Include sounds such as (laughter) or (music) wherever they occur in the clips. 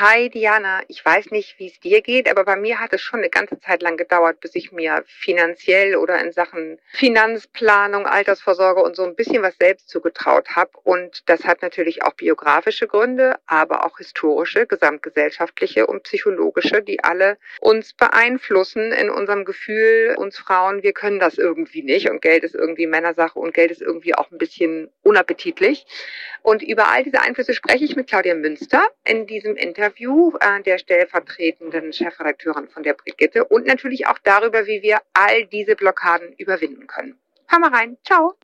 Hi Diana, ich weiß nicht, wie es dir geht, aber bei mir hat es schon eine ganze Zeit lang gedauert, bis ich mir finanziell oder in Sachen Finanzplanung, Altersvorsorge und so ein bisschen was selbst zugetraut habe. Und das hat natürlich auch biografische Gründe, aber auch historische, gesamtgesellschaftliche und psychologische, die alle uns beeinflussen in unserem Gefühl, uns Frauen, wir können das irgendwie nicht und Geld ist irgendwie Männersache und Geld ist irgendwie auch ein bisschen unappetitlich. Und über all diese Einflüsse spreche ich mit Claudia Münster in diesem Interview, äh, der stellvertretenden Chefredakteurin von der Brigitte und natürlich auch darüber, wie wir all diese Blockaden überwinden können. Hör mal rein. Ciao.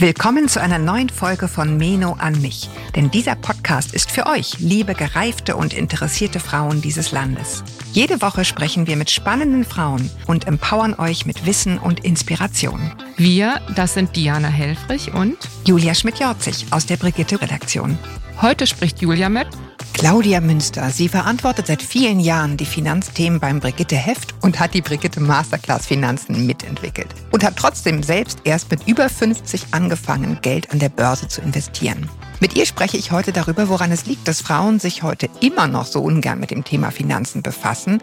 Willkommen zu einer neuen Folge von Meno an mich. Denn dieser Podcast ist für euch, liebe gereifte und interessierte Frauen dieses Landes. Jede Woche sprechen wir mit spannenden Frauen und empowern euch mit Wissen und Inspiration. Wir, das sind Diana Helfrich und Julia Schmidt-Jorzig aus der Brigitte-Redaktion. Heute spricht Julia mit Claudia Münster. Sie verantwortet seit vielen Jahren die Finanzthemen beim Brigitte Heft und hat die Brigitte Masterclass Finanzen mitentwickelt. Und hat trotzdem selbst erst mit über 50 angefangen, Geld an der Börse zu investieren. Mit ihr spreche ich heute darüber, woran es liegt, dass Frauen sich heute immer noch so ungern mit dem Thema Finanzen befassen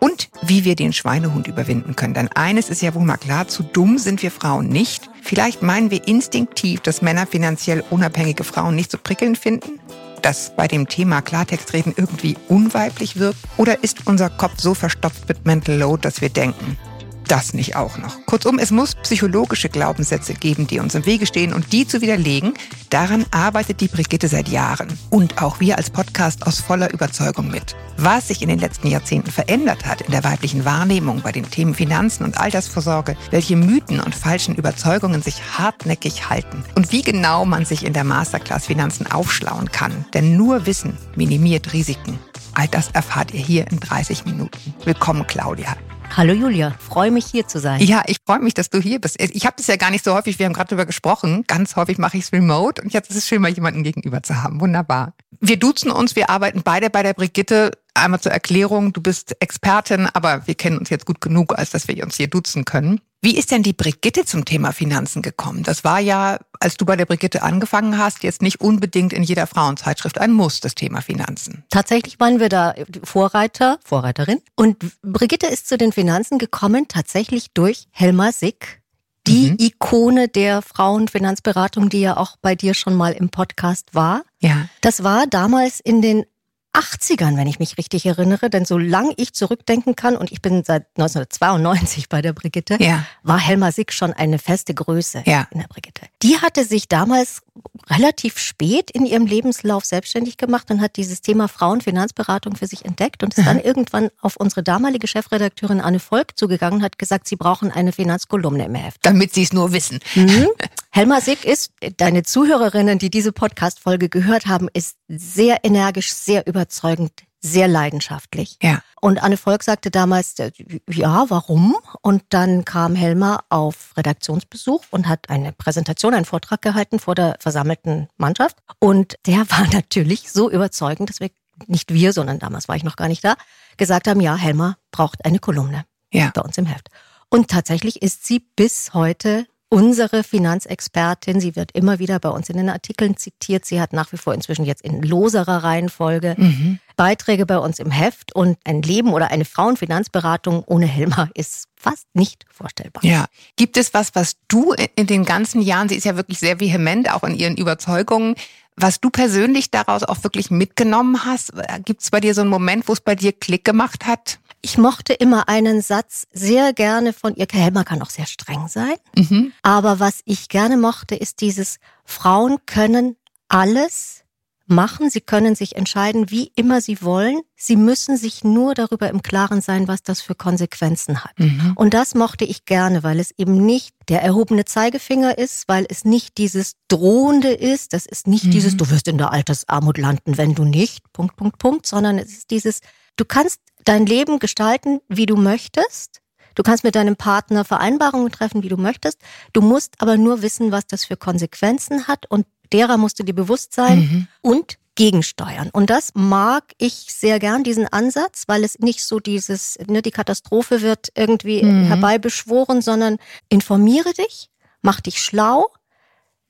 und wie wir den Schweinehund überwinden können. Denn eines ist ja wohl mal klar, zu dumm sind wir Frauen nicht. Vielleicht meinen wir instinktiv, dass Männer finanziell unabhängige Frauen nicht so prickelnd finden das bei dem Thema Klartextreden irgendwie unweiblich wirkt? Oder ist unser Kopf so verstopft mit Mental Load, dass wir denken, das nicht auch noch. Kurzum, es muss psychologische Glaubenssätze geben, die uns im Wege stehen und die zu widerlegen. Daran arbeitet die Brigitte seit Jahren und auch wir als Podcast aus voller Überzeugung mit. Was sich in den letzten Jahrzehnten verändert hat in der weiblichen Wahrnehmung bei den Themen Finanzen und Altersvorsorge, welche Mythen und falschen Überzeugungen sich hartnäckig halten und wie genau man sich in der Masterclass Finanzen aufschlauen kann. Denn nur Wissen minimiert Risiken. All das erfahrt ihr hier in 30 Minuten. Willkommen, Claudia. Hallo Julia, freue mich hier zu sein. Ja, ich freue mich, dass du hier bist. Ich habe das ja gar nicht so häufig, wir haben gerade darüber gesprochen. Ganz häufig mache ich es remote und jetzt ist es schön, mal jemanden gegenüber zu haben. Wunderbar. Wir duzen uns, wir arbeiten beide bei der Brigitte. Einmal zur Erklärung, du bist Expertin, aber wir kennen uns jetzt gut genug, als dass wir uns hier duzen können. Wie ist denn die Brigitte zum Thema Finanzen gekommen? Das war ja, als du bei der Brigitte angefangen hast, jetzt nicht unbedingt in jeder Frauenzeitschrift ein Muss, das Thema Finanzen. Tatsächlich waren wir da Vorreiter, Vorreiterin. Und Brigitte ist zu den Finanzen gekommen, tatsächlich durch Helma Sick, die mhm. Ikone der Frauenfinanzberatung, die ja auch bei dir schon mal im Podcast war. Ja. Das war damals in den 80ern, wenn ich mich richtig erinnere, denn solange ich zurückdenken kann, und ich bin seit 1992 bei der Brigitte, ja. war Helma Sick schon eine feste Größe ja. in der Brigitte. Die hatte sich damals relativ spät in ihrem Lebenslauf selbstständig gemacht und hat dieses Thema Frauenfinanzberatung für sich entdeckt und ist mhm. dann irgendwann auf unsere damalige Chefredakteurin Anne Volk zugegangen und hat gesagt, sie brauchen eine Finanzkolumne im Heft. Damit sie es nur wissen. Mhm. (laughs) Helma Sick ist, deine Zuhörerinnen, die diese Podcast-Folge gehört haben, ist sehr energisch, sehr überzeugend, sehr leidenschaftlich. Ja. Und Anne Volk sagte damals, äh, ja, warum? Und dann kam Helma auf Redaktionsbesuch und hat eine Präsentation, einen Vortrag gehalten vor der versammelten Mannschaft. Und der (laughs) war natürlich so überzeugend, dass wir, nicht wir, sondern damals war ich noch gar nicht da, gesagt haben, ja, Helma braucht eine Kolumne ja. bei uns im Heft. Und tatsächlich ist sie bis heute unsere Finanzexpertin. Sie wird immer wieder bei uns in den Artikeln zitiert. Sie hat nach wie vor inzwischen jetzt in loserer Reihenfolge mhm. Beiträge bei uns im Heft und ein Leben oder eine Frauenfinanzberatung ohne Helma ist fast nicht vorstellbar. Ja. Gibt es was, was du in den ganzen Jahren, sie ist ja wirklich sehr vehement, auch in ihren Überzeugungen, was du persönlich daraus auch wirklich mitgenommen hast? Gibt es bei dir so einen Moment, wo es bei dir Klick gemacht hat? Ich mochte immer einen Satz sehr gerne von ihr. Helmer kann auch sehr streng sein. Mhm. Aber was ich gerne mochte, ist dieses Frauen können alles machen. Sie können sich entscheiden, wie immer sie wollen. Sie müssen sich nur darüber im Klaren sein, was das für Konsequenzen hat. Mhm. Und das mochte ich gerne, weil es eben nicht der erhobene Zeigefinger ist, weil es nicht dieses Drohende ist. Das ist nicht mhm. dieses, du wirst in der Altersarmut landen, wenn du nicht, Punkt, Punkt, Punkt, sondern es ist dieses, du kannst dein Leben gestalten, wie du möchtest. Du kannst mit deinem Partner Vereinbarungen treffen, wie du möchtest. Du musst aber nur wissen, was das für Konsequenzen hat und derer musst du dir bewusst sein mhm. und gegensteuern. Und das mag ich sehr gern, diesen Ansatz, weil es nicht so dieses, ne, die Katastrophe wird irgendwie mhm. herbeibeschworen, sondern informiere dich, mach dich schlau,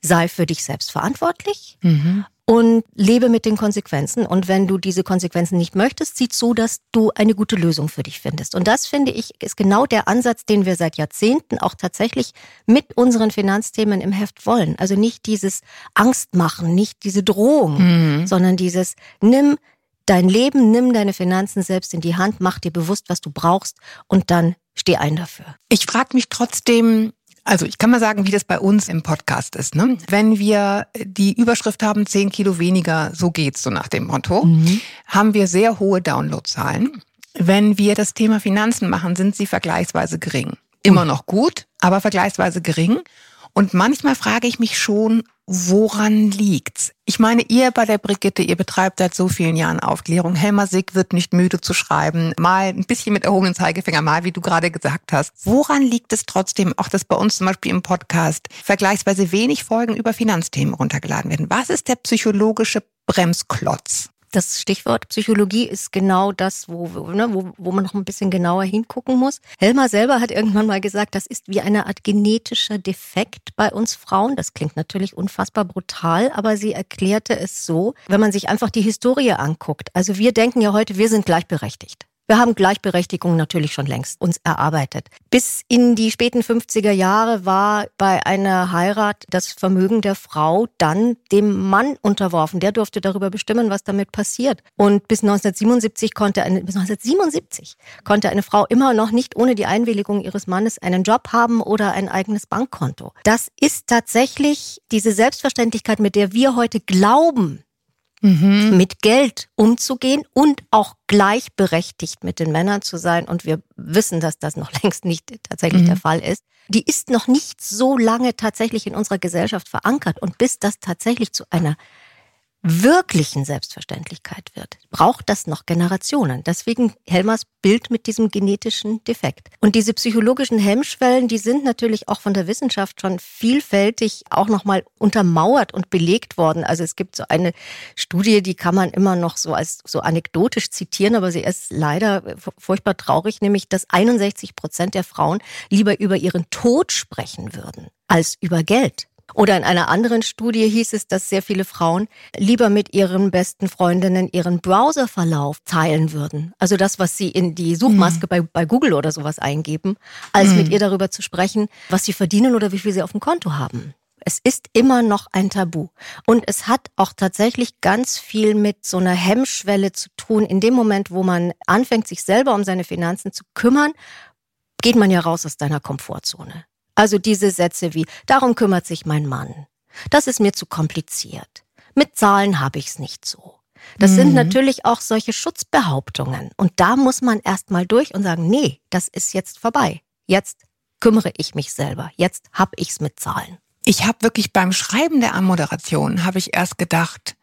sei für dich selbst verantwortlich. Mhm und lebe mit den Konsequenzen. Und wenn du diese Konsequenzen nicht möchtest, sieh zu, dass du eine gute Lösung für dich findest. Und das finde ich ist genau der Ansatz, den wir seit Jahrzehnten auch tatsächlich mit unseren Finanzthemen im Heft wollen. Also nicht dieses Angst machen, nicht diese Drohung, mhm. sondern dieses nimm dein Leben, nimm deine Finanzen selbst in die Hand, mach dir bewusst, was du brauchst und dann steh ein dafür. Ich frage mich trotzdem, also ich kann mal sagen, wie das bei uns im Podcast ist. Ne? Wenn wir die Überschrift haben, 10 Kilo weniger, so geht's, so nach dem Motto, mhm. haben wir sehr hohe Downloadzahlen. Wenn wir das Thema Finanzen machen, sind sie vergleichsweise gering. Immer noch gut, aber vergleichsweise gering. Und manchmal frage ich mich schon, woran liegt's? Ich meine, ihr bei der Brigitte, ihr betreibt seit so vielen Jahren Aufklärung. Helmer Sick wird nicht müde zu schreiben. Mal ein bisschen mit erhobenen Zeigefinger, mal, wie du gerade gesagt hast. Woran liegt es trotzdem, auch dass bei uns zum Beispiel im Podcast vergleichsweise wenig Folgen über Finanzthemen runtergeladen werden? Was ist der psychologische Bremsklotz? Das Stichwort Psychologie ist genau das, wo, ne, wo, wo man noch ein bisschen genauer hingucken muss. Helmer selber hat irgendwann mal gesagt, das ist wie eine Art genetischer Defekt bei uns Frauen. Das klingt natürlich unfassbar brutal, aber sie erklärte es so, wenn man sich einfach die Historie anguckt. Also wir denken ja heute, wir sind gleichberechtigt. Wir haben Gleichberechtigung natürlich schon längst uns erarbeitet. Bis in die späten 50er Jahre war bei einer Heirat das Vermögen der Frau dann dem Mann unterworfen. Der durfte darüber bestimmen, was damit passiert. Und bis 1977 konnte eine, bis 1977 konnte eine Frau immer noch nicht ohne die Einwilligung ihres Mannes einen Job haben oder ein eigenes Bankkonto. Das ist tatsächlich diese Selbstverständlichkeit, mit der wir heute glauben, mhm. mit Geld umzugehen und auch gleichberechtigt mit den Männern zu sein. Und wir wissen, dass das noch (laughs) längst nicht tatsächlich mhm. der Fall ist. Die ist noch nicht so lange tatsächlich in unserer Gesellschaft verankert. Und bis das tatsächlich zu einer wirklichen Selbstverständlichkeit wird, braucht das noch Generationen. Deswegen Helmers Bild mit diesem genetischen Defekt. Und diese psychologischen Hemmschwellen, die sind natürlich auch von der Wissenschaft schon vielfältig auch nochmal untermauert und belegt worden. Also es gibt so eine Studie, die kann man immer noch so als so anekdotisch zitieren, aber sie ist leider furchtbar traurig, nämlich dass 61 Prozent der Frauen lieber über ihren Tod sprechen würden als über Geld. Oder in einer anderen Studie hieß es, dass sehr viele Frauen lieber mit ihren besten Freundinnen ihren Browserverlauf teilen würden. Also das, was sie in die Suchmaske mhm. bei, bei Google oder sowas eingeben, als mhm. mit ihr darüber zu sprechen, was sie verdienen oder wie viel sie auf dem Konto haben. Es ist immer noch ein Tabu. Und es hat auch tatsächlich ganz viel mit so einer Hemmschwelle zu tun. In dem Moment, wo man anfängt, sich selber um seine Finanzen zu kümmern, geht man ja raus aus deiner Komfortzone. Also diese Sätze wie, darum kümmert sich mein Mann. Das ist mir zu kompliziert. Mit Zahlen habe ich es nicht so. Das mhm. sind natürlich auch solche Schutzbehauptungen. Und da muss man erst mal durch und sagen, nee, das ist jetzt vorbei. Jetzt kümmere ich mich selber. Jetzt habe ich es mit Zahlen. Ich habe wirklich beim Schreiben der Anmoderation, habe ich erst gedacht,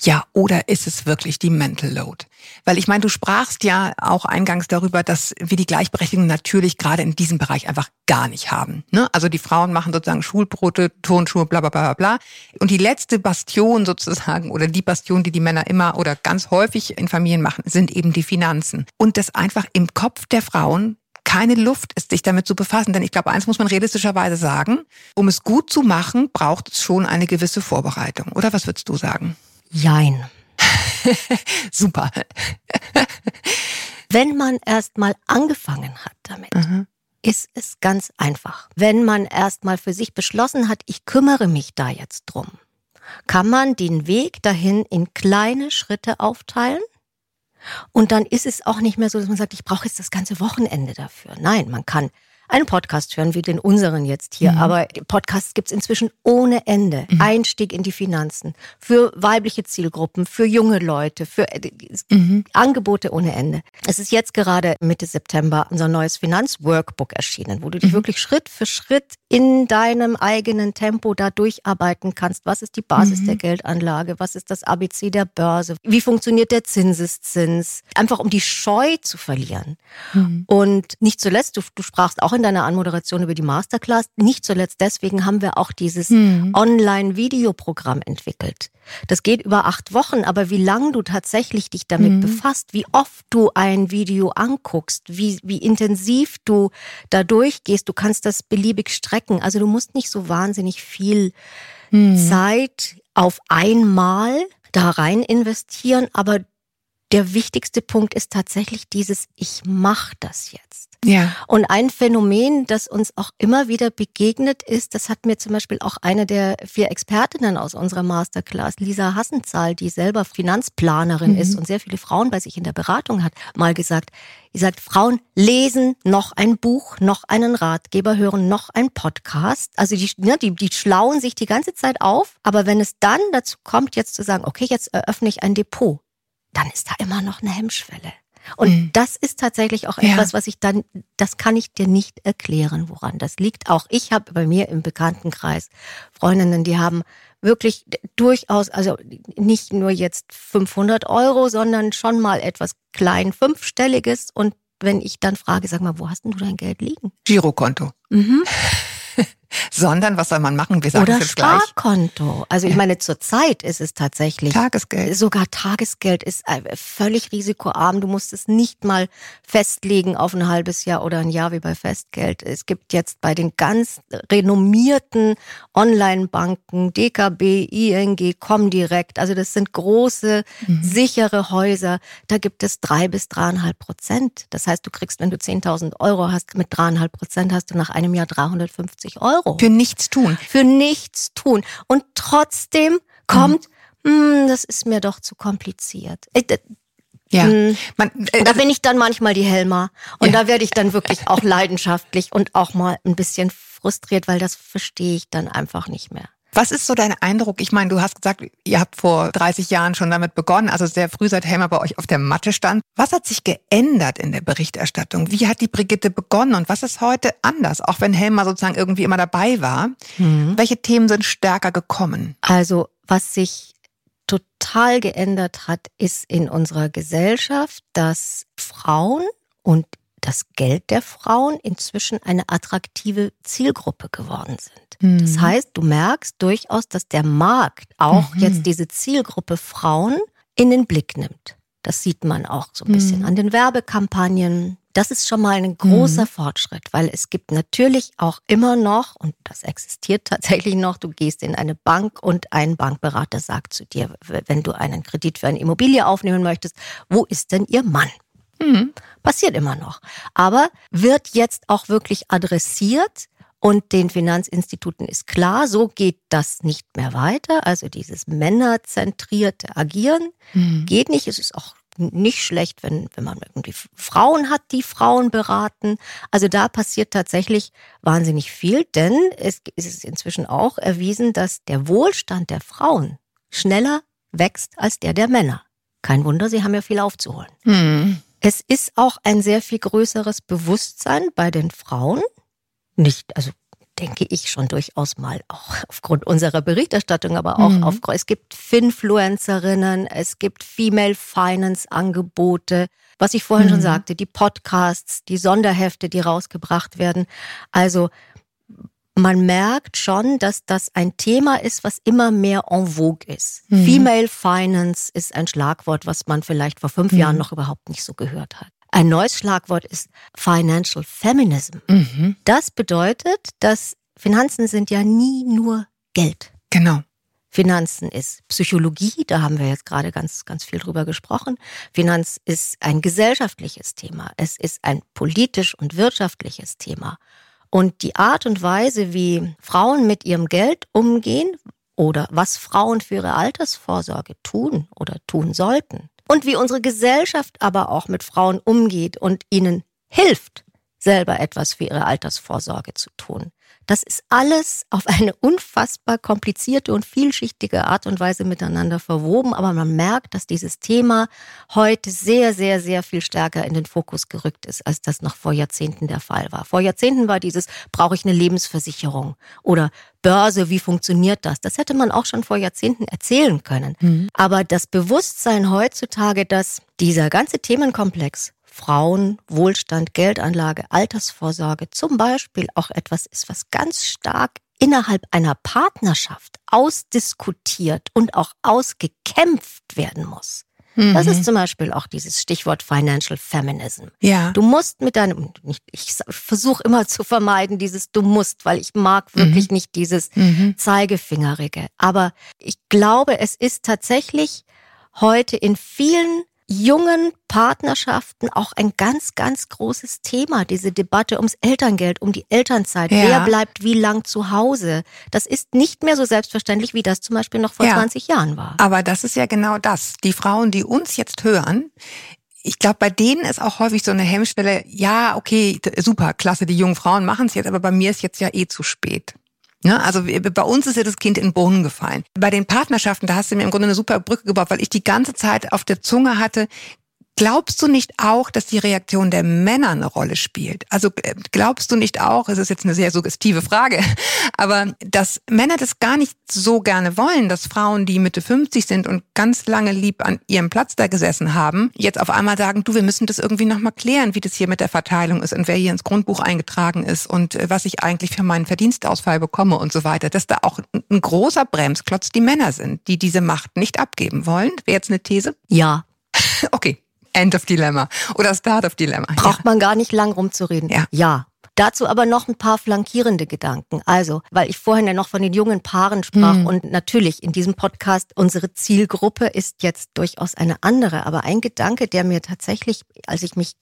ja, oder ist es wirklich die Mental Load? Weil ich meine, du sprachst ja auch eingangs darüber, dass wir die Gleichberechtigung natürlich gerade in diesem Bereich einfach gar nicht haben. Ne? Also die Frauen machen sozusagen Schulbrote, Turnschuhe, bla bla bla bla. Und die letzte Bastion sozusagen oder die Bastion, die die Männer immer oder ganz häufig in Familien machen, sind eben die Finanzen. Und das einfach im Kopf der Frauen keine Luft ist, sich damit zu befassen. Denn ich glaube, eins muss man realistischerweise sagen, um es gut zu machen, braucht es schon eine gewisse Vorbereitung. Oder was würdest du sagen? Jein. (laughs) Super. (laughs) Wenn man erst mal angefangen hat damit, mhm. ist es ganz einfach. Wenn man erst mal für sich beschlossen hat, ich kümmere mich da jetzt drum, kann man den Weg dahin in kleine Schritte aufteilen. Und dann ist es auch nicht mehr so, dass man sagt, ich brauche jetzt das ganze Wochenende dafür. Nein, man kann einen Podcast hören wie den unseren jetzt hier. Mhm. Aber Podcasts gibt's inzwischen ohne Ende. Mhm. Einstieg in die Finanzen. Für weibliche Zielgruppen, für junge Leute, für äh, mhm. Angebote ohne Ende. Es ist jetzt gerade Mitte September unser neues Finanzworkbook erschienen, wo du dich mhm. wirklich Schritt für Schritt in deinem eigenen Tempo da durcharbeiten kannst. Was ist die Basis der mhm. Geldanlage? Was ist das ABC der Börse? Wie funktioniert der Zinseszins? Einfach um die Scheu zu verlieren. Mhm. Und nicht zuletzt, du, du sprachst auch in deiner Anmoderation über die Masterclass. Nicht zuletzt deswegen haben wir auch dieses mhm. Online-Videoprogramm entwickelt. Das geht über acht Wochen, aber wie lang du tatsächlich dich damit mhm. befasst, wie oft du ein Video anguckst, wie, wie intensiv du da durchgehst, du kannst das beliebig strecken. Also du musst nicht so wahnsinnig viel hm. Zeit auf einmal da rein investieren, aber der wichtigste Punkt ist tatsächlich dieses, ich mache das jetzt. Ja. Und ein Phänomen, das uns auch immer wieder begegnet ist, das hat mir zum Beispiel auch eine der vier Expertinnen aus unserer Masterclass, Lisa Hassenzahl, die selber Finanzplanerin mhm. ist und sehr viele Frauen bei sich in der Beratung hat, mal gesagt. Sie sagt, Frauen lesen noch ein Buch, noch einen Ratgeber, hören noch ein Podcast. Also die, ne, die, die schlauen sich die ganze Zeit auf. Aber wenn es dann dazu kommt, jetzt zu sagen, okay, jetzt eröffne ich ein Depot, dann ist da immer noch eine Hemmschwelle. Und mhm. das ist tatsächlich auch etwas, ja. was ich dann, das kann ich dir nicht erklären, woran das liegt. Auch ich habe bei mir im Bekanntenkreis Freundinnen, die haben wirklich durchaus, also nicht nur jetzt 500 Euro, sondern schon mal etwas klein fünfstelliges. Und wenn ich dann frage, sag mal, wo hast denn du dein Geld liegen? Girokonto. Mhm. (laughs) sondern was soll man machen? Wir sagen Oder es Sparkonto. Gleich. Also ich meine, zurzeit ist es tatsächlich Tagesgeld. Sogar Tagesgeld ist äh, völlig risikoarm. Du musst es nicht mal festlegen auf ein halbes Jahr oder ein Jahr wie bei Festgeld. Es gibt jetzt bei den ganz renommierten Online-Banken DKB, ING, Comdirect, also das sind große, mhm. sichere Häuser. Da gibt es drei bis dreieinhalb Prozent. Das heißt, du kriegst, wenn du 10.000 Euro hast, mit dreieinhalb Prozent hast du nach einem Jahr 350 Euro. Euro. Für nichts tun. Für nichts tun. Und trotzdem kommt, mhm. das ist mir doch zu kompliziert. Äh, ja, hm. man, äh, da bin ich dann manchmal die Helma und ja. da werde ich dann wirklich auch leidenschaftlich und auch mal ein bisschen frustriert, weil das verstehe ich dann einfach nicht mehr. Was ist so dein Eindruck? Ich meine, du hast gesagt, ihr habt vor 30 Jahren schon damit begonnen, also sehr früh seit Helmer bei euch auf der Matte stand. Was hat sich geändert in der Berichterstattung? Wie hat die Brigitte begonnen und was ist heute anders, auch wenn Helmer sozusagen irgendwie immer dabei war? Mhm. Welche Themen sind stärker gekommen? Also, was sich total geändert hat, ist in unserer Gesellschaft, dass Frauen und das Geld der Frauen inzwischen eine attraktive Zielgruppe geworden sind. Mhm. Das heißt, du merkst durchaus, dass der Markt auch mhm. jetzt diese Zielgruppe Frauen in den Blick nimmt. Das sieht man auch so ein bisschen mhm. an den Werbekampagnen. Das ist schon mal ein großer mhm. Fortschritt, weil es gibt natürlich auch immer noch, und das existiert (laughs) tatsächlich noch, du gehst in eine Bank und ein Bankberater sagt zu dir, wenn du einen Kredit für eine Immobilie aufnehmen möchtest, wo ist denn Ihr Mann? Mhm. Passiert immer noch. Aber wird jetzt auch wirklich adressiert und den Finanzinstituten ist klar, so geht das nicht mehr weiter. Also dieses männerzentrierte Agieren mhm. geht nicht. Es ist auch nicht schlecht, wenn, wenn man irgendwie Frauen hat, die Frauen beraten. Also da passiert tatsächlich wahnsinnig viel, denn es ist inzwischen auch erwiesen, dass der Wohlstand der Frauen schneller wächst als der der Männer. Kein Wunder, sie haben ja viel aufzuholen. Mhm. Es ist auch ein sehr viel größeres Bewusstsein bei den Frauen, nicht, also denke ich schon durchaus mal auch aufgrund unserer Berichterstattung, aber auch mhm. auf, es gibt Finfluencerinnen, es gibt Female Finance Angebote, was ich vorhin mhm. schon sagte, die Podcasts, die Sonderhefte, die rausgebracht werden. Also, man merkt schon, dass das ein Thema ist, was immer mehr en vogue ist. Mhm. Female Finance ist ein Schlagwort, was man vielleicht vor fünf mhm. Jahren noch überhaupt nicht so gehört hat. Ein neues Schlagwort ist Financial Feminism. Mhm. Das bedeutet, dass Finanzen sind ja nie nur Geld. Genau. Finanzen ist Psychologie, da haben wir jetzt gerade ganz, ganz viel drüber gesprochen. Finanz ist ein gesellschaftliches Thema. Es ist ein politisch und wirtschaftliches Thema. Und die Art und Weise, wie Frauen mit ihrem Geld umgehen oder was Frauen für ihre Altersvorsorge tun oder tun sollten, und wie unsere Gesellschaft aber auch mit Frauen umgeht und ihnen hilft, selber etwas für ihre Altersvorsorge zu tun. Das ist alles auf eine unfassbar komplizierte und vielschichtige Art und Weise miteinander verwoben, aber man merkt, dass dieses Thema heute sehr, sehr, sehr viel stärker in den Fokus gerückt ist, als das noch vor Jahrzehnten der Fall war. Vor Jahrzehnten war dieses, brauche ich eine Lebensversicherung oder Börse, wie funktioniert das? Das hätte man auch schon vor Jahrzehnten erzählen können. Mhm. Aber das Bewusstsein heutzutage, dass dieser ganze Themenkomplex Frauen, Wohlstand, Geldanlage, Altersvorsorge zum Beispiel auch etwas ist, was ganz stark innerhalb einer Partnerschaft ausdiskutiert und auch ausgekämpft werden muss. Mhm. Das ist zum Beispiel auch dieses Stichwort Financial Feminism. Ja. Du musst mit deinem, ich versuche immer zu vermeiden, dieses du musst, weil ich mag wirklich mhm. nicht dieses mhm. Zeigefingerige. Aber ich glaube, es ist tatsächlich heute in vielen jungen Partnerschaften auch ein ganz, ganz großes Thema, diese Debatte ums Elterngeld, um die Elternzeit. Ja. Wer bleibt wie lang zu Hause? Das ist nicht mehr so selbstverständlich, wie das zum Beispiel noch vor ja. 20 Jahren war. Aber das ist ja genau das. Die Frauen, die uns jetzt hören, ich glaube, bei denen ist auch häufig so eine Hemmschwelle, ja, okay, super, klasse, die jungen Frauen machen es jetzt, aber bei mir ist jetzt ja eh zu spät. Ne? also bei uns ist ja das Kind in den Brunnen gefallen. Bei den Partnerschaften, da hast du mir im Grunde eine super Brücke gebaut, weil ich die ganze Zeit auf der Zunge hatte, Glaubst du nicht auch, dass die Reaktion der Männer eine Rolle spielt? Also äh, glaubst du nicht auch, es ist jetzt eine sehr suggestive Frage, (laughs) aber dass Männer das gar nicht so gerne wollen, dass Frauen, die Mitte 50 sind und ganz lange lieb an ihrem Platz da gesessen haben, jetzt auf einmal sagen, du, wir müssen das irgendwie nochmal klären, wie das hier mit der Verteilung ist und wer hier ins Grundbuch eingetragen ist und äh, was ich eigentlich für meinen Verdienstausfall bekomme und so weiter. Dass da auch ein großer Bremsklotz die Männer sind, die diese Macht nicht abgeben wollen. Wäre jetzt eine These? Ja. (laughs) Okay. End of Dilemma oder Start of Dilemma. Braucht ja. man gar nicht lang rumzureden. Ja. ja. Dazu aber noch ein paar flankierende Gedanken. Also, weil ich vorhin ja noch von den jungen Paaren sprach mhm. und natürlich in diesem Podcast unsere Zielgruppe ist jetzt durchaus eine andere. Aber ein Gedanke, der mir tatsächlich, als ich mich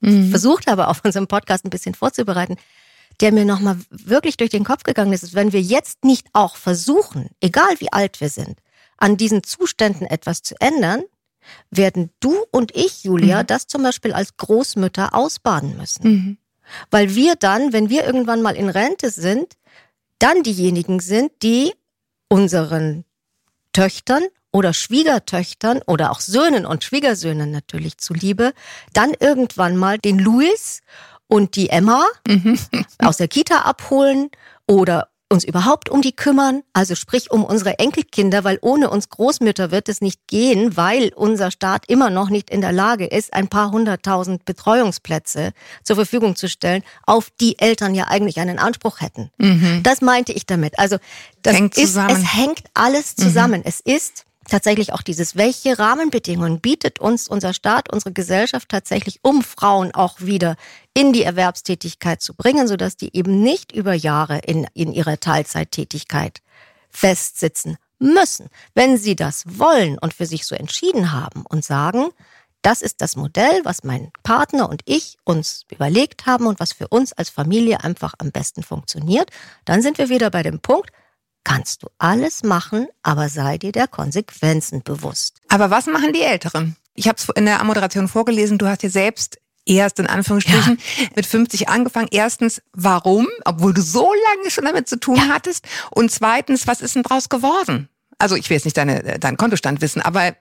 mhm. versucht habe, auf unserem Podcast ein bisschen vorzubereiten, der mir nochmal wirklich durch den Kopf gegangen ist, ist, wenn wir jetzt nicht auch versuchen, egal wie alt wir sind, an diesen Zuständen etwas zu ändern, werden du und ich, Julia, mhm. das zum Beispiel als Großmütter ausbaden müssen. Mhm. Weil wir dann, wenn wir irgendwann mal in Rente sind, dann diejenigen sind, die unseren Töchtern oder Schwiegertöchtern oder auch Söhnen und Schwiegersöhnen natürlich zuliebe, dann irgendwann mal den Louis und die Emma mhm. aus der Kita abholen oder uns überhaupt um die kümmern, also sprich um unsere Enkelkinder, weil ohne uns Großmütter wird es nicht gehen, weil unser Staat immer noch nicht in der Lage ist, ein paar hunderttausend Betreuungsplätze zur Verfügung zu stellen, auf die Eltern ja eigentlich einen Anspruch hätten. Mhm. Das meinte ich damit. Also das hängt ist, zusammen. es hängt alles zusammen. Mhm. Es ist tatsächlich auch dieses, welche Rahmenbedingungen bietet uns unser Staat, unsere Gesellschaft tatsächlich, um Frauen auch wieder in die Erwerbstätigkeit zu bringen, sodass die eben nicht über Jahre in, in ihrer Teilzeittätigkeit festsitzen müssen. Wenn sie das wollen und für sich so entschieden haben und sagen, das ist das Modell, was mein Partner und ich uns überlegt haben und was für uns als Familie einfach am besten funktioniert, dann sind wir wieder bei dem Punkt, kannst du alles machen, aber sei dir der Konsequenzen bewusst. Aber was machen die Älteren? Ich habe es in der Moderation vorgelesen, du hast dir selbst erst in Anführungsstrichen ja. mit 50 angefangen. Erstens, warum? Obwohl du so lange schon damit zu tun ja. hattest. Und zweitens, was ist denn draus geworden? Also ich will jetzt nicht deine, deinen Kontostand wissen, aber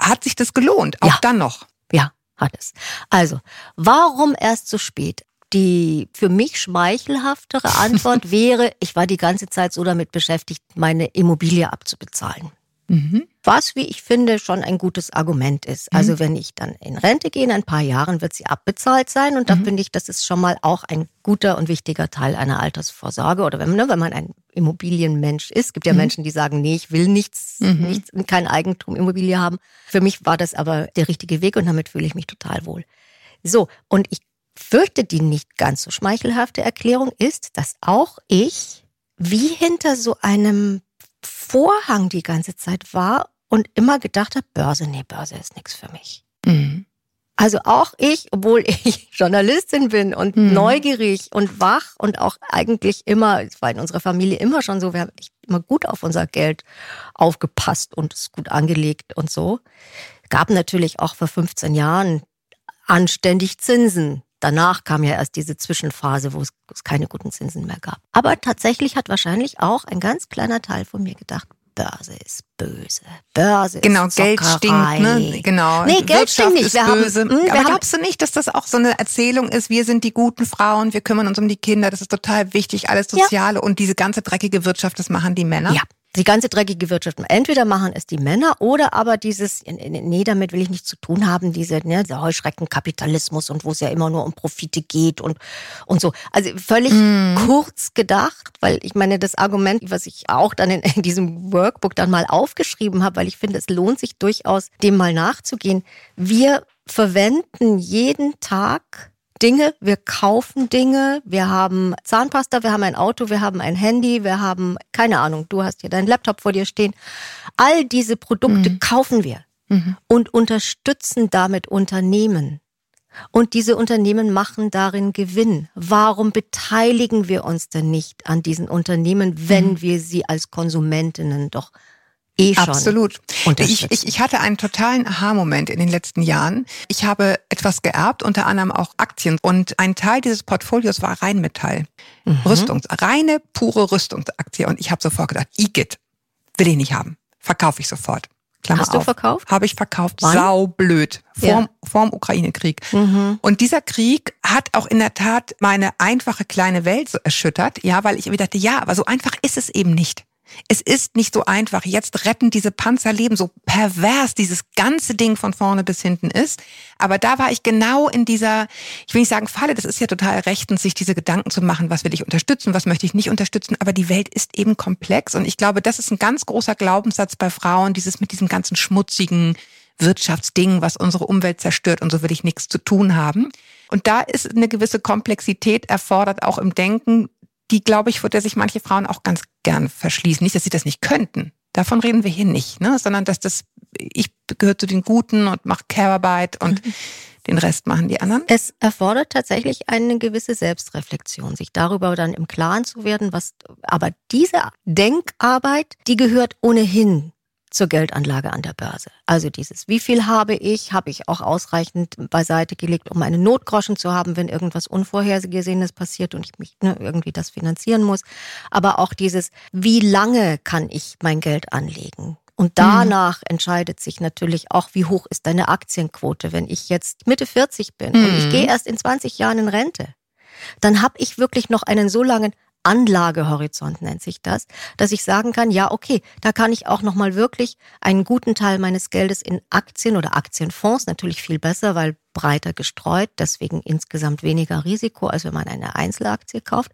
hat sich das gelohnt? Auch ja. dann noch? Ja, hat es. Also, warum erst so spät? Die für mich schmeichelhaftere Antwort (laughs) wäre, ich war die ganze Zeit so damit beschäftigt, meine Immobilie abzubezahlen. Mhm. Was, wie ich finde, schon ein gutes Argument ist. Mhm. Also wenn ich dann in Rente gehe, in ein paar Jahren wird sie abbezahlt sein. Und da mhm. finde ich, das ist schon mal auch ein guter und wichtiger Teil einer Altersvorsorge. Oder wenn man, ne, wenn man ein Immobilienmensch ist. Es gibt ja mhm. Menschen, die sagen, nee, ich will nichts, mhm. nichts, kein Eigentum, Immobilie haben. Für mich war das aber der richtige Weg und damit fühle ich mich total wohl. So, und ich fürchte, die nicht ganz so schmeichelhafte Erklärung ist, dass auch ich wie hinter so einem Vorhang die ganze Zeit war und immer gedacht habe, Börse, nee, Börse ist nichts für mich. Mhm. Also auch ich, obwohl ich (laughs) Journalistin bin und mhm. neugierig und wach und auch eigentlich immer, es war in unserer Familie immer schon so, wir haben echt immer gut auf unser Geld aufgepasst und es gut angelegt und so. Gab natürlich auch vor 15 Jahren anständig Zinsen. Danach kam ja erst diese Zwischenphase, wo es, keine guten Zinsen mehr gab. Aber tatsächlich hat wahrscheinlich auch ein ganz kleiner Teil von mir gedacht, Börse ist böse. Börse genau, ist Geld stinkt, ne? Genau. Nee, Geld stinkt nicht. Wir böse. Haben, mh, Aber glaubst du nicht, dass das auch so eine Erzählung ist, wir sind die guten Frauen, wir kümmern uns um die Kinder, das ist total wichtig, alles Soziale ja. und diese ganze dreckige Wirtschaft, das machen die Männer? Ja. Die ganze dreckige Wirtschaft. Entweder machen es die Männer oder aber dieses, nee, damit will ich nichts zu tun haben, diese, ne, dieser Heuschreckenkapitalismus und wo es ja immer nur um Profite geht und, und so. Also völlig mm. kurz gedacht, weil ich meine, das Argument, was ich auch dann in, in diesem Workbook dann mal aufgeschrieben habe, weil ich finde, es lohnt sich durchaus, dem mal nachzugehen. Wir verwenden jeden Tag Dinge, wir kaufen Dinge, wir haben Zahnpasta, wir haben ein Auto, wir haben ein Handy, wir haben, keine Ahnung, du hast hier deinen Laptop vor dir stehen. All diese Produkte mhm. kaufen wir mhm. und unterstützen damit Unternehmen. Und diese Unternehmen machen darin Gewinn. Warum beteiligen wir uns denn nicht an diesen Unternehmen, wenn mhm. wir sie als Konsumentinnen doch eh schon. Absolut. Ich, ich, ich hatte einen totalen Aha-Moment in den letzten Jahren. Ich habe etwas geerbt, unter anderem auch Aktien. Und ein Teil dieses Portfolios war Rheinmetall. Mhm. Rüstungs, reine, pure Rüstungsaktie. Und ich habe sofort gedacht, Igitt, will ich nicht haben. Verkaufe ich sofort. Klammer Hast du verkauft? Habe ich verkauft. Wann? Saublöd. Vorm, ja. vorm Ukraine-Krieg. Mhm. Und dieser Krieg hat auch in der Tat meine einfache kleine Welt so erschüttert. Ja, weil ich mir dachte, ja, aber so einfach ist es eben nicht. Es ist nicht so einfach. Jetzt retten diese Panzer Leben, so pervers dieses ganze Ding von vorne bis hinten ist. Aber da war ich genau in dieser, ich will nicht sagen Falle, das ist ja total rechtens, sich diese Gedanken zu machen, was will ich unterstützen, was möchte ich nicht unterstützen. Aber die Welt ist eben komplex. Und ich glaube, das ist ein ganz großer Glaubenssatz bei Frauen, dieses mit diesem ganzen schmutzigen Wirtschaftsding, was unsere Umwelt zerstört und so will ich nichts zu tun haben. Und da ist eine gewisse Komplexität erfordert, auch im Denken, die, glaube ich, vor der sich manche Frauen auch ganz gern verschließen. Nicht, dass sie das nicht könnten. Davon reden wir hier nicht, ne? sondern dass das, ich gehöre zu den Guten und mache Care-Arbeit und mhm. den Rest machen die anderen. Es erfordert tatsächlich eine gewisse Selbstreflexion, sich darüber dann im Klaren zu werden, was, aber diese Denkarbeit, die gehört ohnehin zur Geldanlage an der Börse. Also dieses, wie viel habe ich, habe ich auch ausreichend beiseite gelegt, um einen Notgroschen zu haben, wenn irgendwas Unvorhergesehenes passiert und ich mich ne, irgendwie das finanzieren muss. Aber auch dieses, wie lange kann ich mein Geld anlegen? Und danach mhm. entscheidet sich natürlich auch, wie hoch ist deine Aktienquote. Wenn ich jetzt Mitte 40 bin mhm. und ich mhm. gehe erst in 20 Jahren in Rente, dann habe ich wirklich noch einen so langen Anlagehorizont nennt sich das, dass ich sagen kann, ja, okay, da kann ich auch nochmal wirklich einen guten Teil meines Geldes in Aktien oder Aktienfonds, natürlich viel besser, weil breiter gestreut, deswegen insgesamt weniger Risiko, als wenn man eine Einzelaktie kauft.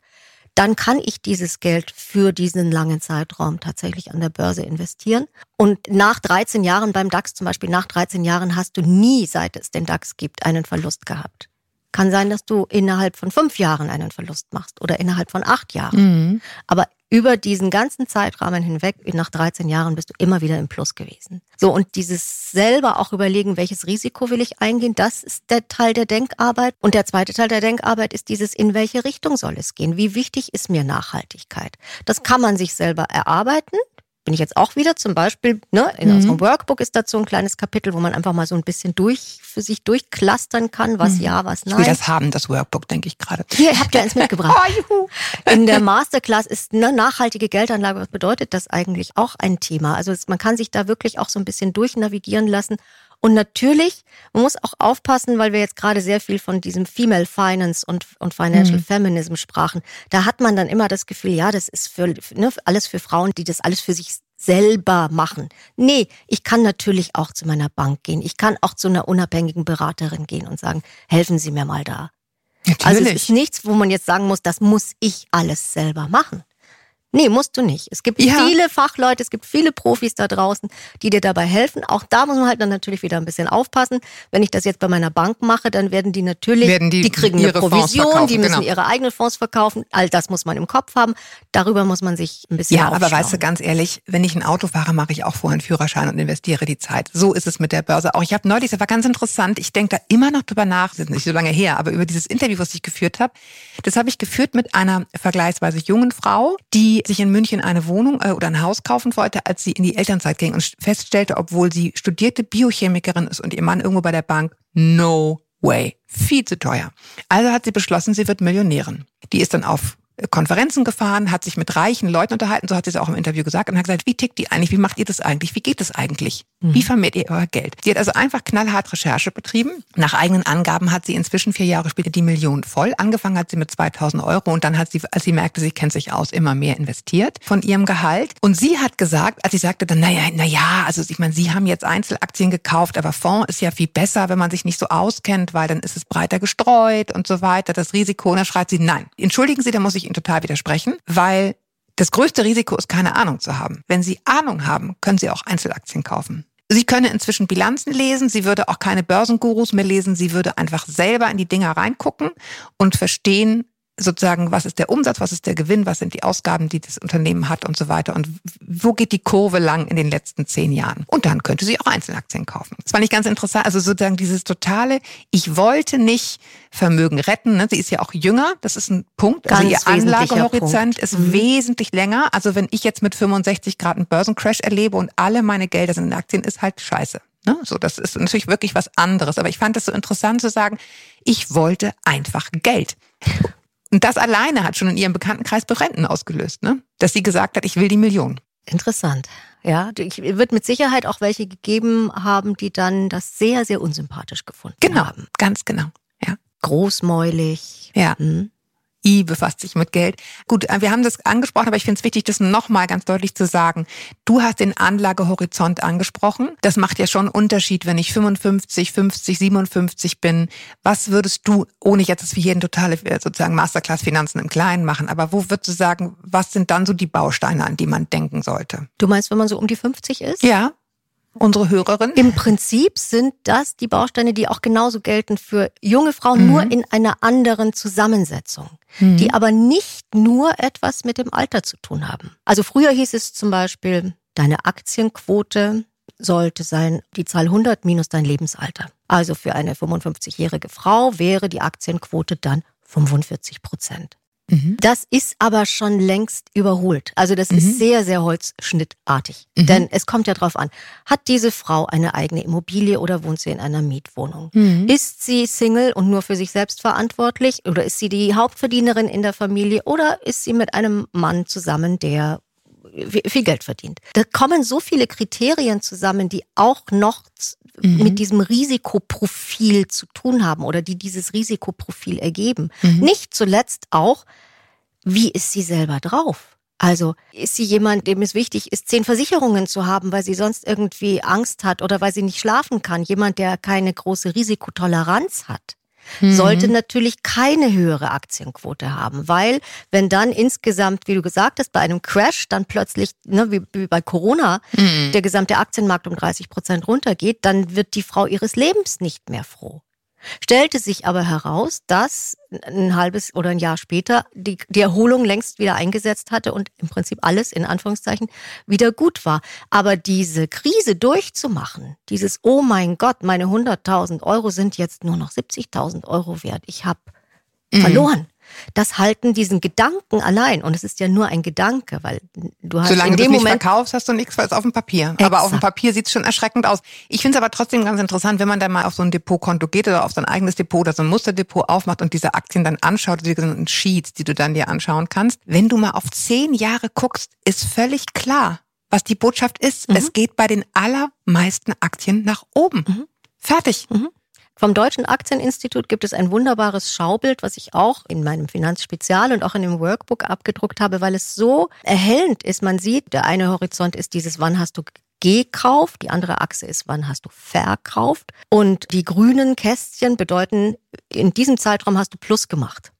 Dann kann ich dieses Geld für diesen langen Zeitraum tatsächlich an der Börse investieren. Und nach 13 Jahren beim DAX zum Beispiel, nach 13 Jahren hast du nie, seit es den DAX gibt, einen Verlust gehabt. Kann sein, dass du innerhalb von fünf Jahren einen Verlust machst oder innerhalb von acht Jahren. Mhm. Aber über diesen ganzen Zeitrahmen hinweg, nach 13 Jahren, bist du immer wieder im Plus gewesen. So, und dieses selber auch überlegen, welches Risiko will ich eingehen, das ist der Teil der Denkarbeit. Und der zweite Teil der Denkarbeit ist dieses, in welche Richtung soll es gehen? Wie wichtig ist mir Nachhaltigkeit? Das kann man sich selber erarbeiten bin ich jetzt auch wieder zum Beispiel, ne, in mhm. unserem Workbook ist dazu ein kleines Kapitel, wo man einfach mal so ein bisschen durch, für sich durchklustern kann, was mhm. ja, was nein. Ich will das haben, das Workbook, denke ich gerade. (laughs) Hier, habt ihr eins mitgebracht. (laughs) oh, in der Masterclass ist eine nachhaltige Geldanlage, was bedeutet das eigentlich? Auch ein Thema. Also man kann sich da wirklich auch so ein bisschen durchnavigieren lassen. Und natürlich, man muss auch aufpassen, weil wir jetzt gerade sehr viel von diesem Female Finance und, und Financial mhm. Feminism sprachen. Da hat man dann immer das Gefühl, ja, das ist für, ne, alles für Frauen, die das alles für sich selber machen. Nee, ich kann natürlich auch zu meiner Bank gehen. Ich kann auch zu einer unabhängigen Beraterin gehen und sagen, helfen Sie mir mal da. Natürlich. Also es ist nichts, wo man jetzt sagen muss, das muss ich alles selber machen. Nee, musst du nicht. Es gibt ja. viele Fachleute, es gibt viele Profis da draußen, die dir dabei helfen. Auch da muss man halt dann natürlich wieder ein bisschen aufpassen. Wenn ich das jetzt bei meiner Bank mache, dann werden die natürlich, werden die, die kriegen eine Provision, die müssen genau. ihre eigenen Fonds verkaufen. All das muss man im Kopf haben. Darüber muss man sich ein bisschen Ja, aber weißt du, ganz ehrlich, wenn ich ein Auto fahre, mache ich auch vorher einen Führerschein und investiere die Zeit. So ist es mit der Börse auch. Ich habe neulich, das war ganz interessant, ich denke da immer noch drüber nach, das ist nicht so lange her, aber über dieses Interview, was ich geführt habe, das habe ich geführt mit einer vergleichsweise jungen Frau, die sich in München eine Wohnung äh, oder ein Haus kaufen wollte, als sie in die Elternzeit ging und feststellte, obwohl sie studierte Biochemikerin ist und ihr Mann irgendwo bei der Bank, no way, viel zu teuer. Also hat sie beschlossen, sie wird Millionärin. Die ist dann auf Konferenzen gefahren, hat sich mit reichen Leuten unterhalten, so hat sie es auch im Interview gesagt, und hat gesagt, wie tickt die eigentlich, wie macht ihr das eigentlich, wie geht es eigentlich, mhm. wie vermehrt ihr euer Geld? Sie hat also einfach knallhart Recherche betrieben. Nach eigenen Angaben hat sie inzwischen vier Jahre später die Million voll. Angefangen hat sie mit 2000 Euro und dann hat sie, als sie merkte, sie kennt sich aus, immer mehr investiert von ihrem Gehalt. Und sie hat gesagt, als sie sagte dann, naja, naja, also ich meine, Sie haben jetzt Einzelaktien gekauft, aber Fonds ist ja viel besser, wenn man sich nicht so auskennt, weil dann ist es breiter gestreut und so weiter. Das Risiko, und dann schreit sie, nein, entschuldigen Sie, da muss ich Ihnen total widersprechen, weil das größte Risiko ist, keine Ahnung zu haben. Wenn Sie Ahnung haben, können Sie auch Einzelaktien kaufen. Sie könne inzwischen Bilanzen lesen, sie würde auch keine Börsengurus mehr lesen, sie würde einfach selber in die Dinger reingucken und verstehen, sozusagen, was ist der Umsatz, was ist der Gewinn, was sind die Ausgaben, die das Unternehmen hat und so weiter und wo geht die Kurve lang in den letzten zehn Jahren. Und dann könnte sie auch Einzelaktien kaufen. Das fand ich ganz interessant. Also sozusagen dieses totale, ich wollte nicht Vermögen retten. Ne? Sie ist ja auch jünger, das ist ein Punkt. Also ganz also ihr Anlagehorizont ist mhm. wesentlich länger. Also wenn ich jetzt mit 65 Grad einen Börsencrash erlebe und alle meine Gelder sind in Aktien, ist halt scheiße. Ne? So, das ist natürlich wirklich was anderes. Aber ich fand es so interessant zu sagen, ich wollte einfach Geld. Und das alleine hat schon in ihrem Bekanntenkreis Befremden ausgelöst, ne? Dass sie gesagt hat, ich will die Million. Interessant. Ja, ich wird mit Sicherheit auch welche gegeben haben, die dann das sehr, sehr unsympathisch gefunden genau, haben. Genau, ganz genau. Ja. Großmäulig. Ja. Hm. I befasst sich mit Geld. Gut, äh, wir haben das angesprochen, aber ich finde es wichtig, das nochmal ganz deutlich zu sagen. Du hast den Anlagehorizont angesprochen. Das macht ja schon einen Unterschied, wenn ich 55, 50, 57 bin. Was würdest du, ohne jetzt, dass wir hier eine totale äh, sozusagen Masterclass Finanzen im Kleinen machen, aber wo würdest du sagen, was sind dann so die Bausteine, an die man denken sollte? Du meinst, wenn man so um die 50 ist? Ja unsere Hörerin? Im Prinzip sind das die Bausteine, die auch genauso gelten für junge Frauen, mhm. nur in einer anderen Zusammensetzung, mhm. die aber nicht nur etwas mit dem Alter zu tun haben. Also früher hieß es zum Beispiel, deine Aktienquote sollte sein die Zahl 100 minus dein Lebensalter. Also für eine 55-jährige Frau wäre die Aktienquote dann 45 Prozent. Mhm. Das ist aber schon längst überholt. Also das mhm. ist sehr, sehr holzschnittartig. Mhm. Denn es kommt ja drauf an, hat diese Frau eine eigene Immobilie oder wohnt sie in einer Mietwohnung? Mhm. Ist sie Single und nur für sich selbst verantwortlich? Oder ist sie die Hauptverdienerin in der Familie? Oder ist sie mit einem Mann zusammen, der viel Geld verdient. Da kommen so viele Kriterien zusammen, die auch noch mhm. mit diesem Risikoprofil zu tun haben oder die dieses Risikoprofil ergeben. Mhm. Nicht zuletzt auch, wie ist sie selber drauf? Also ist sie jemand, dem es wichtig ist, zehn Versicherungen zu haben, weil sie sonst irgendwie Angst hat oder weil sie nicht schlafen kann? Jemand, der keine große Risikotoleranz hat mhm. sollte natürlich keine höhere Aktienquote haben, weil wenn dann insgesamt, wie du gesagt hast, bei einem Crash dann plötzlich, ne, wie, wie bei Corona, mhm. der gesamte Aktienmarkt um 30 Prozent runtergeht, dann wird die Frau ihres Lebens nicht mehr froh. Stellte sich aber heraus, dass ein halbes oder ein Jahr später die, die Erholung längst wieder eingesetzt hatte und im Prinzip alles in Anführungszeichen wieder gut war. Aber diese Krise durchzumachen, dieses Oh mein Gott, meine 100.000 Euro sind jetzt nur noch 70.000 Euro wert, ich habe mhm. verloren das halten diesen Gedanken allein. Und es ist ja nur ein Gedanke, weil du hast Solange in dem du es nicht Moment verkaufst, hast du nichts, weil es auf dem Papier. Exakt. Aber auf dem Papier sieht es schon erschreckend aus. Ich finde es aber trotzdem ganz interessant, wenn man dann mal auf so ein Depotkonto geht oder auf so ein eigenes Depot oder so ein Musterdepot aufmacht und diese Aktien dann anschaut, diese Sheets, die du dann dir anschauen kannst. Wenn du mal auf zehn Jahre guckst, ist völlig klar, was die Botschaft ist. Mhm. Es geht bei den allermeisten Aktien nach oben. Mhm. Fertig. Mhm. Vom Deutschen Aktieninstitut gibt es ein wunderbares Schaubild, was ich auch in meinem Finanzspezial und auch in dem Workbook abgedruckt habe, weil es so erhellend ist. Man sieht, der eine Horizont ist dieses, wann hast du gekauft, die andere Achse ist, wann hast du verkauft. Und die grünen Kästchen bedeuten, in diesem Zeitraum hast du Plus gemacht.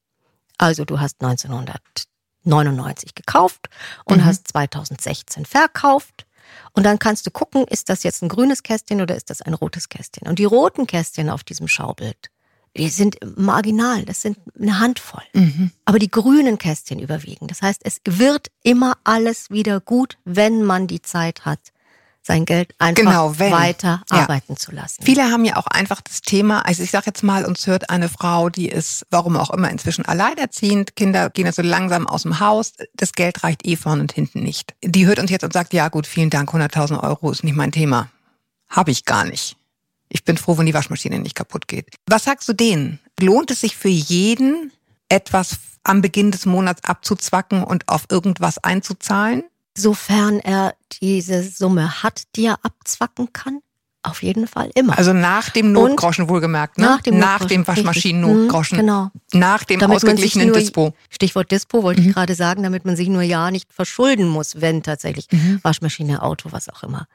Also du hast 1999 gekauft und mhm. hast 2016 verkauft und dann kannst du gucken, ist das jetzt ein grünes Kästchen oder ist das ein rotes Kästchen? Und die roten Kästchen auf diesem Schaubild, die sind marginal, das sind eine Handvoll. Mhm. Aber die grünen Kästchen überwiegen. Das heißt, es wird immer alles wieder gut, wenn man die Zeit hat, sein Geld einfach genau, weiter ja. arbeiten zu lassen. Viele haben ja auch einfach das Thema, also ich sage jetzt mal, uns hört eine Frau, die ist, warum auch immer, inzwischen alleinerziehend, Kinder gehen so langsam aus dem Haus, das Geld reicht eh vorne und hinten nicht. Die hört uns jetzt und sagt, ja gut, vielen Dank, 100.000 Euro ist nicht mein Thema. Habe ich gar nicht. Ich bin froh, wenn die Waschmaschine nicht kaputt geht. Was sagst du denen? Lohnt es sich für jeden, etwas am Beginn des Monats abzuzwacken und auf irgendwas einzuzahlen? Sofern er diese Summe hat, die er abzwacken kann. Auf jeden Fall immer. Also nach dem Notgroschen und wohlgemerkt, ne? Nach dem, nach dem Waschmaschinen-Notgroschen. Mhm, genau. Nach dem Damit ausgeglichenen nur- Dispo. Stichwort Dispo wollte Mhm. ich gerade sagen, damit man sich nur ja nicht verschulden muss, wenn tatsächlich Mhm. Waschmaschine, Auto, was auch immer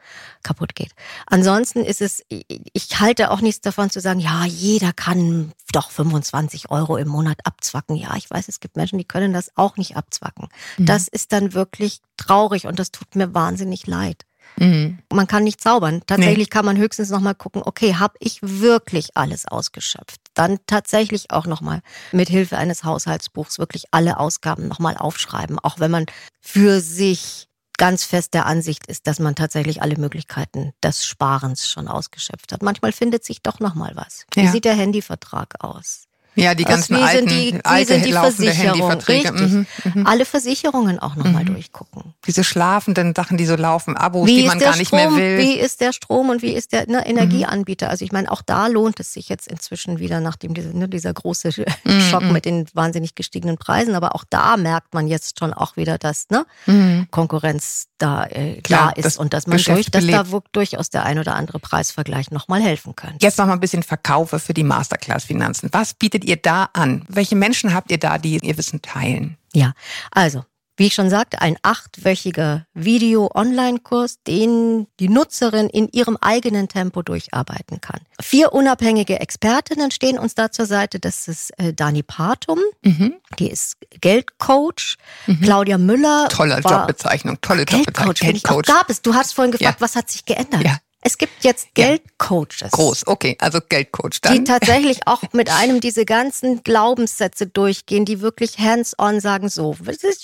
kaputt geht. Ansonsten ist es, ich halte auch nichts davon zu sagen, ja, jeder kann doch 25 Euro im Monat abzwacken. Ja, ich weiß, es gibt Menschen, die können das auch nicht abzwacken. Mhm. Das ist dann wirklich traurig und das tut mir wahnsinnig leid. Mhm. Man kann nicht zaubern. Tatsächlich kann man höchstens noch mal gucken, okay, habe ich wirklich alles ausgeschöpft? Dann tatsächlich auch noch mal mit Hilfe eines Haushaltsbuchs wirklich alle Ausgaben noch mal aufschreiben, auch wenn man für sich ganz fest der Ansicht ist, dass man tatsächlich alle Möglichkeiten des Sparens schon ausgeschöpft hat. Manchmal findet sich doch noch mal was. Wie Ja. sieht der Handyvertrag aus? Ja, die Was- ganzen wie sind alten, die- wie alte sind die Versicherungen? Handyverträge. Richtig. Mhm, mhm. Alle Versicherungen auch noch mal Mhm. durchgucken. Diese schlafenden Sachen, die so laufen, Abos, wie die man gar nicht Strom, mehr will. Wie ist der Strom und wie ist der ne, Energieanbieter? Also ich meine, auch da lohnt es sich jetzt inzwischen wieder, nachdem diese, ne, dieser große (laughs) Schock mhm. mit den wahnsinnig gestiegenen Preisen. Aber auch da merkt man jetzt schon auch wieder, dass ne, Mhm. Konkurrenz da äh, Klar, da ist das und dass man durch, dass da durchaus der ein oder andere Preisvergleich nochmal helfen könnte. Jetzt noch mal ein bisschen Verkaufe für die Masterclass Finanzen. Was bietet ihr da an? Welche Menschen habt ihr da, die ihr Wissen teilen? Ja, also, wie ich schon sagte, ein achtwöchiger Video-Online-Kurs, den die Nutzerin in ihrem eigenen Tempo durcharbeiten kann. Vier unabhängige Expertinnen stehen uns da zur Seite. Das ist äh, Dani Partum, Mhm. die ist Geldcoach. Claudia Müller. Tolle Jobbezeichnung, tolle Jobbezeichnung. Geldcoach. auch gab es. Du hast vorhin gefragt, Ja. was hat sich geändert? Ja. Es gibt jetzt Ja. Geldcoaches. Groß, okay, also Geldcoach Die dann. (laughs) tatsächlich auch mit einem diese ganzen Glaubenssätze durchgehen, die wirklich hands-on sagen, so,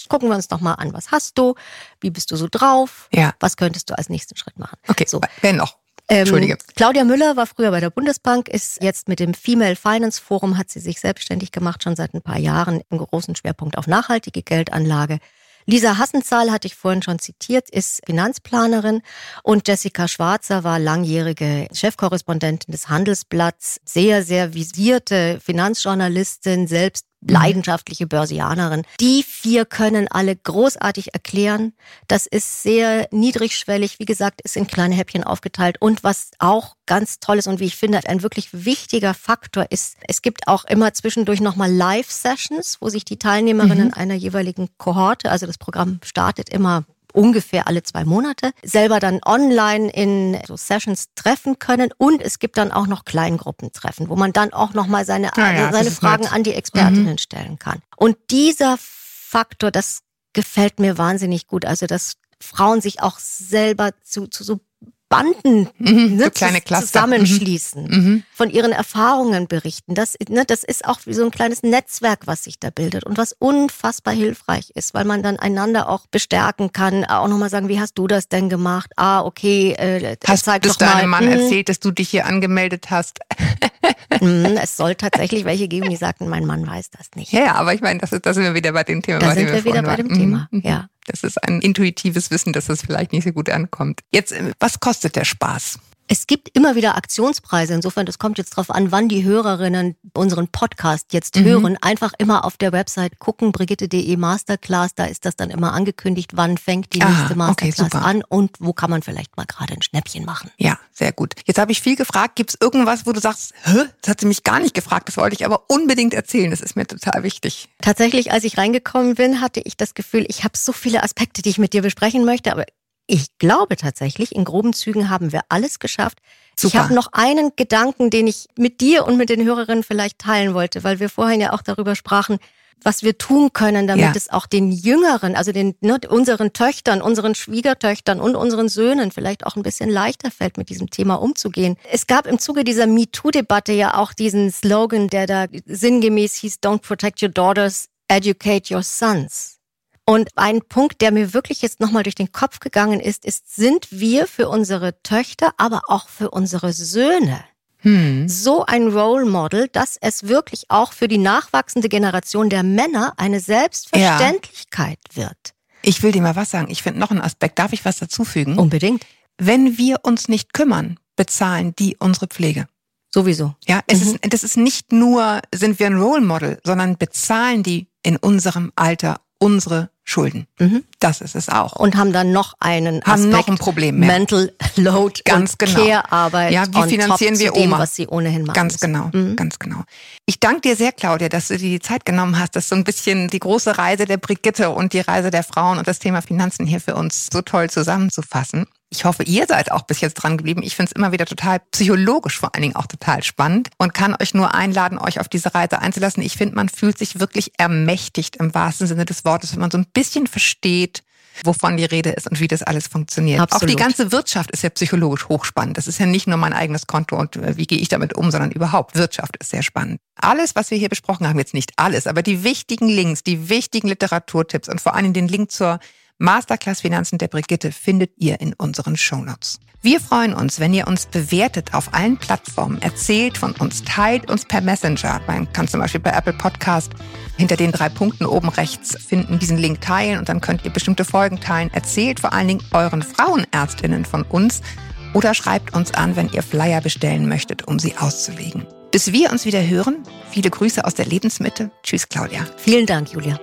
gucken wir uns doch mal an, was hast du, wie bist du so drauf, Ja. was könntest du als nächsten Schritt machen. Okay, so. wer noch? Ähm, Entschuldige. Claudia Müller war früher bei der Bundesbank, ist jetzt mit dem Female Finance Forum, hat sie sich selbstständig gemacht, schon seit ein paar Jahren, im großen Schwerpunkt auf nachhaltige Geldanlage. Lisa Hassenzahl hatte ich vorhin schon zitiert, ist Finanzplanerin. Und Jessica Schwarzer war langjährige Chefkorrespondentin des Handelsblatts, sehr, sehr visierte Finanzjournalistin, selbst leidenschaftliche Börsianerin. Die vier können alle großartig erklären. Das ist sehr niedrigschwellig, wie gesagt, ist in kleine Häppchen aufgeteilt. Und was auch ganz toll ist und wie ich finde, ein wirklich wichtiger Faktor ist, es gibt auch immer zwischendurch nochmal Live-Sessions, wo sich die Teilnehmerinnen einer jeweiligen Kohorte, also das Programm startet immer ungefähr alle zwei Monate, selber dann online in so Sessions treffen können und es gibt dann auch noch Kleingruppentreffen, wo man dann auch noch mal seine, ja, das seine Fragen nett. an die Expertinnen stellen kann. Und dieser Faktor, das gefällt mir wahnsinnig gut, also dass Frauen sich auch selber zu, zu so Banden Mhm, ne, so kleine Cluster. zusammenschließen, Mhm. von ihren Erfahrungen berichten. Das, ne, das ist auch wie so ein kleines Netzwerk, was sich da bildet und was unfassbar hilfreich ist, weil man dann einander auch bestärken kann, auch nochmal sagen, wie hast du das denn gemacht? Ah, okay, äh, Hast zeig du doch deinem mal. Mann Hm, erzählt, dass du dich hier angemeldet hast? hm, es soll tatsächlich welche geben, die sagten, mein Mann weiß das nicht. Ja, aber ich meine, das ist, da sind wir wieder bei dem Thema. Da sind wir wieder bei dem. Thema, Mhm. ja. Das ist ein intuitives Wissen, dass das vielleicht nicht so gut ankommt. Jetzt, äh, was kostet der Spaß? Es gibt immer wieder Aktionspreise. Insofern, das kommt jetzt drauf an, wann die Hörerinnen unseren Podcast jetzt Mhm. hören. Einfach immer auf der Website gucken, brigitte.de Masterclass. Da ist das dann immer angekündigt, wann fängt die Ah, nächste okay, Masterclass super. an und wo kann man vielleicht mal gerade ein Schnäppchen machen. Ja, sehr gut. Jetzt habe ich viel gefragt. Gibt es irgendwas, wo du sagst, Hä? das hat sie mich gar nicht gefragt, das wollte ich aber unbedingt erzählen. Das ist mir total wichtig. Tatsächlich, als ich reingekommen bin, hatte ich das Gefühl, ich habe so viele Aspekte, die ich mit dir besprechen möchte, aber ich glaube tatsächlich, in groben Zügen haben wir alles geschafft. Ich Super. habe noch einen Gedanken, den ich mit dir und mit den Hörerinnen vielleicht teilen wollte, weil wir vorhin ja auch darüber sprachen, was wir tun können, damit Ja. es auch den Jüngeren, also den ne, unseren Töchtern, unseren Schwiegertöchtern und unseren Söhnen vielleicht auch ein bisschen leichter fällt, mit diesem Thema umzugehen. Es gab im Zuge dieser MeToo-Debatte ja auch diesen Slogan, der da sinngemäß hieß, Don't protect your daughters, educate your sons. Und ein Punkt, der mir wirklich jetzt nochmal durch den Kopf gegangen ist, ist, sind wir für unsere Töchter, aber auch für unsere Söhne Hm. so ein Role Model, dass es wirklich auch für die nachwachsende Generation der Männer eine Selbstverständlichkeit wird. Ich will dir mal was sagen. Ich finde noch einen Aspekt. Darf ich was dazufügen? Unbedingt. Wenn wir uns nicht kümmern, bezahlen die unsere Pflege. Sowieso. Ja, es mhm. ist, das ist nicht nur, sind wir ein Role Model, sondern bezahlen die in unserem Alter unsere Schulden. Mhm. Das ist es auch. Und haben dann noch einen haben Aspekt, noch ein Problem mehr. Mental Load ganz und genau. Care-Arbeit. Ja, wie finanzieren wir dem, Oma? was sie ohnehin machen. Ganz genau, mhm. ganz genau. Ich danke dir sehr, Claudia, dass du dir die Zeit genommen hast, dass so ein bisschen die große Reise der Brigitte und die Reise der Frauen und das Thema Finanzen hier für uns so toll zusammenzufassen. Ich hoffe, ihr seid auch bis jetzt dran geblieben. Ich finde es immer wieder total psychologisch vor allen Dingen auch total spannend und kann euch nur einladen, euch auf diese Reise einzulassen. Ich finde, man fühlt sich wirklich ermächtigt im wahrsten Sinne des Wortes, wenn man so ein bisschen versteht, wovon die Rede ist und wie das alles funktioniert. Absolut. Auch die ganze Wirtschaft ist ja psychologisch hochspannend. Das ist ja nicht nur mein eigenes Konto und äh, wie gehe ich damit um, sondern überhaupt Wirtschaft ist sehr spannend. Alles, was wir hier besprochen haben, jetzt nicht alles, aber die wichtigen Links, die wichtigen Literaturtipps und vor allem den Link zur Masterclass Finanzen der Brigitte findet ihr in unseren Shownotes. Wir freuen uns, wenn ihr uns bewertet auf allen Plattformen, erzählt von uns, teilt uns per Messenger. Man kann zum Beispiel bei Apple Podcast hinter den drei Punkten oben rechts finden, diesen Link teilen und dann könnt ihr bestimmte Folgen teilen. Erzählt vor allen Dingen euren Frauenärztinnen von uns oder schreibt uns an, wenn ihr Flyer bestellen möchtet, um sie auszulegen. Bis wir uns wieder hören, viele Grüße aus der Lebensmitte. Tschüss, Claudia. Vielen Dank, Julia.